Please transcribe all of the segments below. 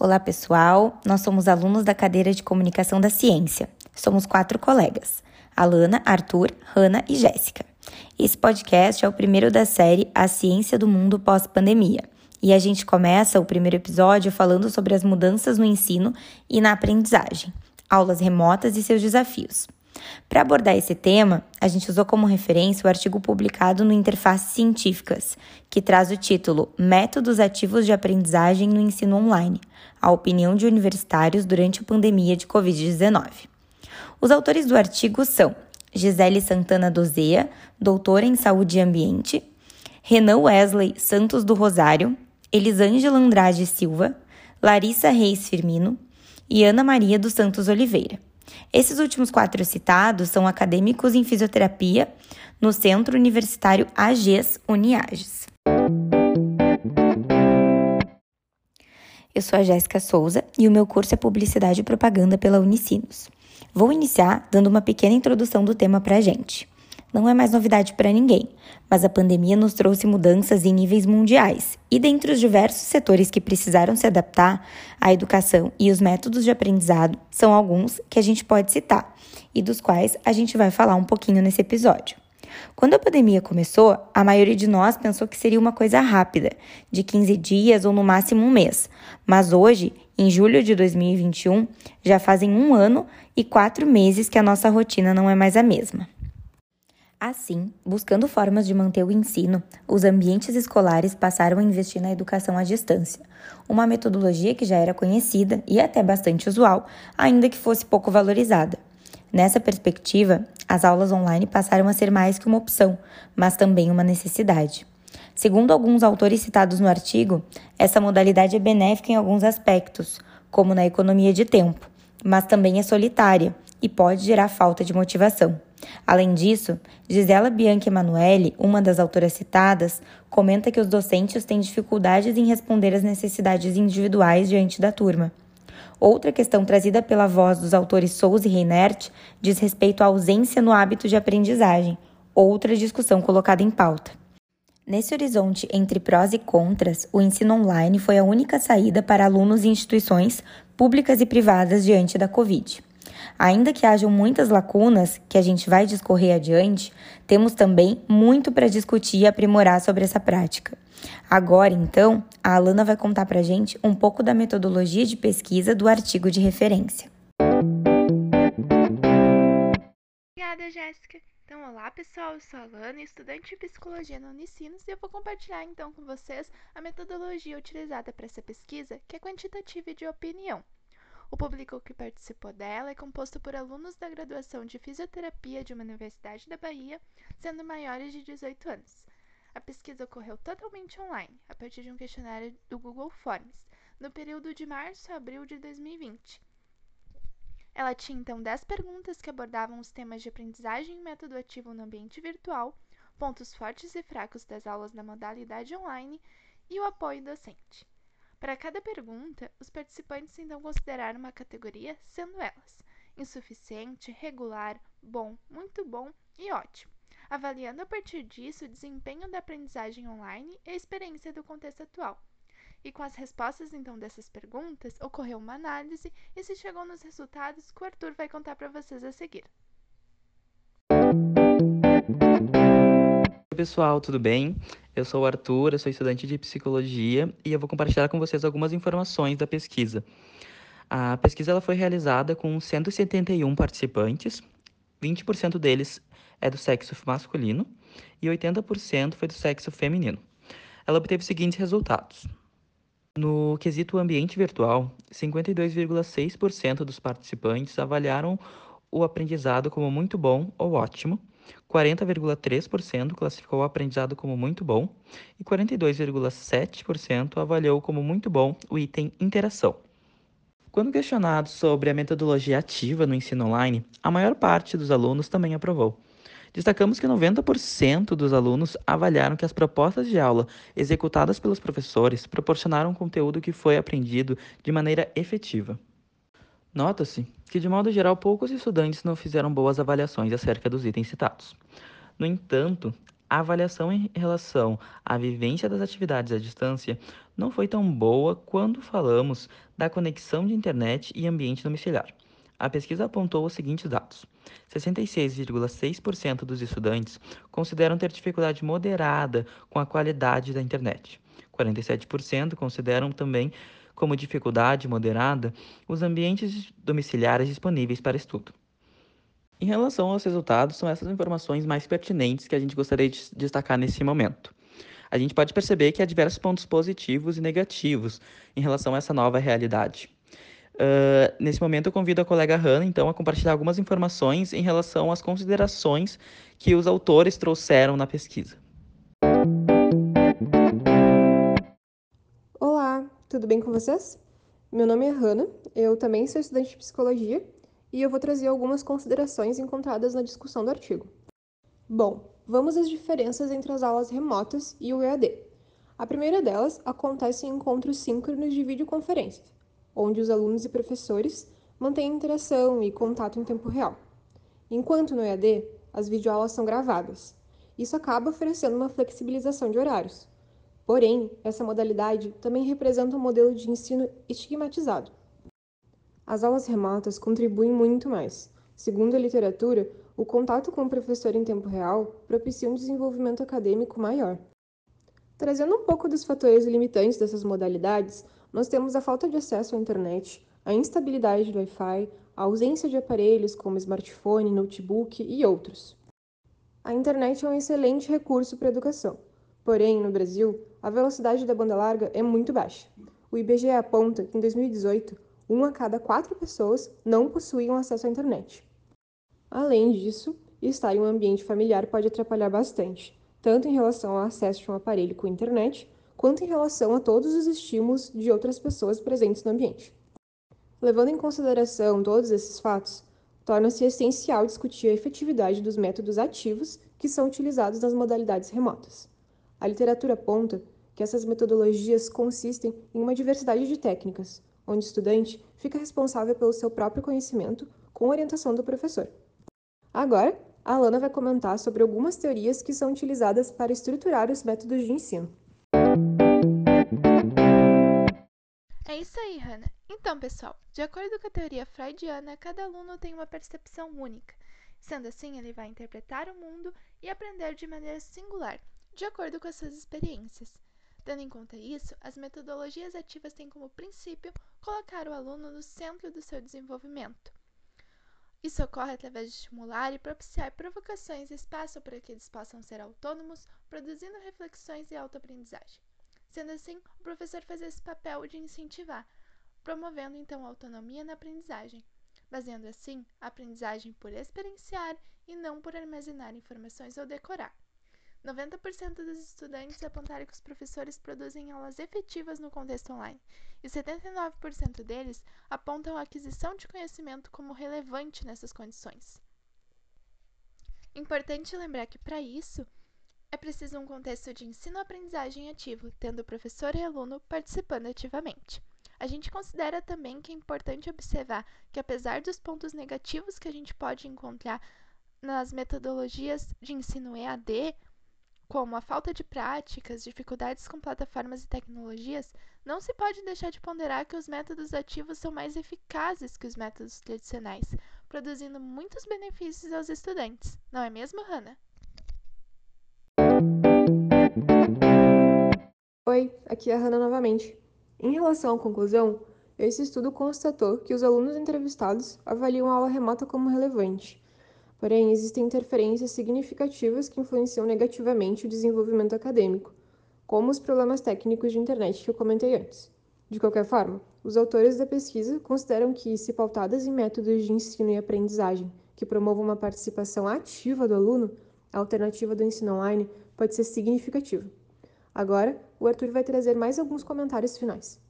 Olá, pessoal. Nós somos alunos da cadeira de Comunicação da Ciência. Somos quatro colegas: Alana, Arthur, Hanna e Jéssica. Esse podcast é o primeiro da série A Ciência do Mundo Pós-Pandemia. E a gente começa o primeiro episódio falando sobre as mudanças no ensino e na aprendizagem, aulas remotas e seus desafios. Para abordar esse tema, a gente usou como referência o artigo publicado no Interfaces Científicas, que traz o título Métodos Ativos de Aprendizagem no Ensino Online A Opinião de Universitários durante a Pandemia de Covid-19. Os autores do artigo são Gisele Santana Dozea, doutora em Saúde e Ambiente, Renan Wesley Santos do Rosário, Elisângela Andrade Silva, Larissa Reis Firmino e Ana Maria dos Santos Oliveira. Esses últimos quatro citados são acadêmicos em fisioterapia no Centro Universitário AGES Uniages. Eu sou a Jéssica Souza e o meu curso é Publicidade e Propaganda pela Unicinos. Vou iniciar dando uma pequena introdução do tema para a gente. Não é mais novidade para ninguém, mas a pandemia nos trouxe mudanças em níveis mundiais, e dentre os diversos setores que precisaram se adaptar, a educação e os métodos de aprendizado são alguns que a gente pode citar e dos quais a gente vai falar um pouquinho nesse episódio. Quando a pandemia começou, a maioria de nós pensou que seria uma coisa rápida, de 15 dias ou no máximo um mês. Mas hoje, em julho de 2021, já fazem um ano e quatro meses que a nossa rotina não é mais a mesma. Assim, buscando formas de manter o ensino, os ambientes escolares passaram a investir na educação à distância, uma metodologia que já era conhecida e até bastante usual, ainda que fosse pouco valorizada. Nessa perspectiva, as aulas online passaram a ser mais que uma opção, mas também uma necessidade. Segundo alguns autores citados no artigo, essa modalidade é benéfica em alguns aspectos, como na economia de tempo, mas também é solitária e pode gerar falta de motivação. Além disso, Gisela Bianchi Emanuele, uma das autoras citadas, comenta que os docentes têm dificuldades em responder às necessidades individuais diante da turma. Outra questão trazida pela voz dos autores Souza e Reinert diz respeito à ausência no hábito de aprendizagem, outra discussão colocada em pauta. Nesse horizonte entre prós e contras, o ensino online foi a única saída para alunos e instituições públicas e privadas diante da Covid. Ainda que hajam muitas lacunas que a gente vai discorrer adiante, temos também muito para discutir e aprimorar sobre essa prática. Agora, então, a Alana vai contar para a gente um pouco da metodologia de pesquisa do artigo de referência. Obrigada, Jéssica. Então, olá pessoal, eu sou a Alana, estudante de psicologia na Unicinos, e eu vou compartilhar então com vocês a metodologia utilizada para essa pesquisa, que é quantitativa de opinião. O público que participou dela é composto por alunos da graduação de fisioterapia de uma universidade da Bahia, sendo maiores de 18 anos. A pesquisa ocorreu totalmente online, a partir de um questionário do Google Forms, no período de março a abril de 2020. Ela tinha então 10 perguntas que abordavam os temas de aprendizagem e método ativo no ambiente virtual, pontos fortes e fracos das aulas na modalidade online e o apoio docente. Para cada pergunta, os participantes então consideraram uma categoria, sendo elas insuficiente, regular, bom, muito bom e ótimo, avaliando a partir disso o desempenho da aprendizagem online e a experiência do contexto atual. E com as respostas então dessas perguntas, ocorreu uma análise e se chegou nos resultados que o Arthur vai contar para vocês a seguir. Pessoal, tudo bem? Eu sou o Arthur, eu sou estudante de psicologia e eu vou compartilhar com vocês algumas informações da pesquisa. A pesquisa ela foi realizada com 171 participantes, 20% deles é do sexo masculino e 80% foi do sexo feminino. Ela obteve os seguintes resultados. No quesito ambiente virtual, 52,6% dos participantes avaliaram o aprendizado como muito bom ou ótimo, 40,3% classificou o aprendizado como muito bom e 42,7% avaliou como muito bom o item interação. Quando questionado sobre a metodologia ativa no ensino online, a maior parte dos alunos também aprovou. Destacamos que 90% dos alunos avaliaram que as propostas de aula executadas pelos professores proporcionaram conteúdo que foi aprendido de maneira efetiva. Nota-se que, de modo geral, poucos estudantes não fizeram boas avaliações acerca dos itens citados. No entanto, A avaliação em relação à vivência das atividades à distância não foi tão boa quando falamos da conexão de internet e ambiente domiciliar. A pesquisa apontou os seguintes dados: 66,6% dos estudantes consideram ter dificuldade moderada com a qualidade da internet. 47% consideram também como dificuldade moderada os ambientes domiciliares disponíveis para estudo. Em relação aos resultados, são essas informações mais pertinentes que a gente gostaria de destacar nesse momento. A gente pode perceber que há diversos pontos positivos e negativos em relação a essa nova realidade. Uh, nesse momento, eu convido a colega Hannah, então, a compartilhar algumas informações em relação às considerações que os autores trouxeram na pesquisa. Tudo bem com vocês? Meu nome é Hannah, eu também sou estudante de psicologia e eu vou trazer algumas considerações encontradas na discussão do artigo. Bom, vamos às diferenças entre as aulas remotas e o EAD. A primeira delas acontece em encontros síncronos de videoconferência, onde os alunos e professores mantêm interação e contato em tempo real. Enquanto no EAD, as videoaulas são gravadas. Isso acaba oferecendo uma flexibilização de horários. Porém, essa modalidade também representa um modelo de ensino estigmatizado, as aulas remotas contribuem muito mais. Segundo a literatura, o contato com o professor em tempo real propicia um desenvolvimento acadêmico maior. Trazendo um pouco dos fatores limitantes dessas modalidades, nós temos a falta de acesso à internet, a instabilidade do Wi-Fi, a ausência de aparelhos como smartphone, notebook e outros. A internet é um excelente recurso para a educação. Porém, no Brasil, a velocidade da banda larga é muito baixa. O IBGE aponta que em 2018 uma a cada quatro pessoas não possuíam acesso à internet. Além disso, estar em um ambiente familiar pode atrapalhar bastante, tanto em relação ao acesso de um aparelho com internet, quanto em relação a todos os estímulos de outras pessoas presentes no ambiente. Levando em consideração todos esses fatos, torna-se essencial discutir a efetividade dos métodos ativos que são utilizados nas modalidades remotas. A literatura aponta que essas metodologias consistem em uma diversidade de técnicas, onde o estudante fica responsável pelo seu próprio conhecimento com orientação do professor. Agora, a Alana vai comentar sobre algumas teorias que são utilizadas para estruturar os métodos de ensino. É isso aí, Hannah. Então, pessoal, de acordo com a teoria freudiana, cada aluno tem uma percepção única. Sendo assim, ele vai interpretar o mundo e aprender de maneira singular, de acordo com as suas experiências. Tendo em conta isso, as metodologias ativas têm como princípio colocar o aluno no centro do seu desenvolvimento. Isso ocorre através de estimular e propiciar provocações e espaço para que eles possam ser autônomos, produzindo reflexões e autoaprendizagem. Sendo assim, o professor faz esse papel de incentivar, promovendo então a autonomia na aprendizagem, baseando assim a aprendizagem por experienciar e não por armazenar informações ou decorar. 90% dos estudantes apontaram que os professores produzem aulas efetivas no contexto online, e 79% deles apontam a aquisição de conhecimento como relevante nessas condições. Importante lembrar que, para isso, é preciso um contexto de ensino-aprendizagem ativo, tendo professor e aluno participando ativamente. A gente considera também que é importante observar que, apesar dos pontos negativos que a gente pode encontrar nas metodologias de ensino EAD, como a falta de práticas, dificuldades com plataformas e tecnologias, não se pode deixar de ponderar que os métodos ativos são mais eficazes que os métodos tradicionais, produzindo muitos benefícios aos estudantes. Não é mesmo, Hannah? Oi, aqui é a Hannah novamente. Em relação à conclusão, esse estudo constatou que os alunos entrevistados avaliam a aula remota como relevante Porém, existem interferências significativas que influenciam negativamente o desenvolvimento acadêmico, como os problemas técnicos de internet que eu comentei antes. De qualquer forma, os autores da pesquisa consideram que, se pautadas em métodos de ensino e aprendizagem que promovam uma participação ativa do aluno, a alternativa do ensino online pode ser significativa. Agora, o Arthur vai trazer mais alguns comentários finais.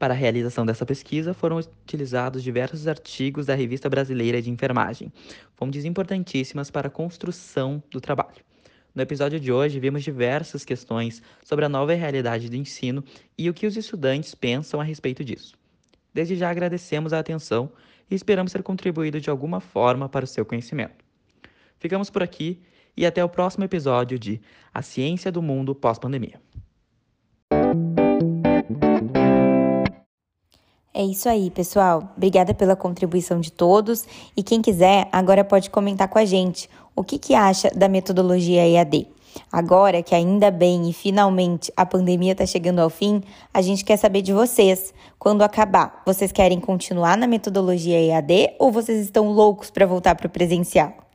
Para a realização dessa pesquisa, foram utilizados diversos artigos da Revista Brasileira de Enfermagem, fontes importantíssimas para a construção do trabalho. No episódio de hoje, vimos diversas questões sobre a nova realidade do ensino e o que os estudantes pensam a respeito disso. Desde já agradecemos a atenção e esperamos ter contribuído de alguma forma para o seu conhecimento. Ficamos por aqui e até o próximo episódio de A Ciência do Mundo Pós-Pandemia. É isso aí, pessoal. Obrigada pela contribuição de todos. E quem quiser, agora pode comentar com a gente o que, que acha da metodologia EAD. Agora que ainda bem e finalmente a pandemia está chegando ao fim, a gente quer saber de vocês. Quando acabar, vocês querem continuar na metodologia EAD ou vocês estão loucos para voltar para o presencial?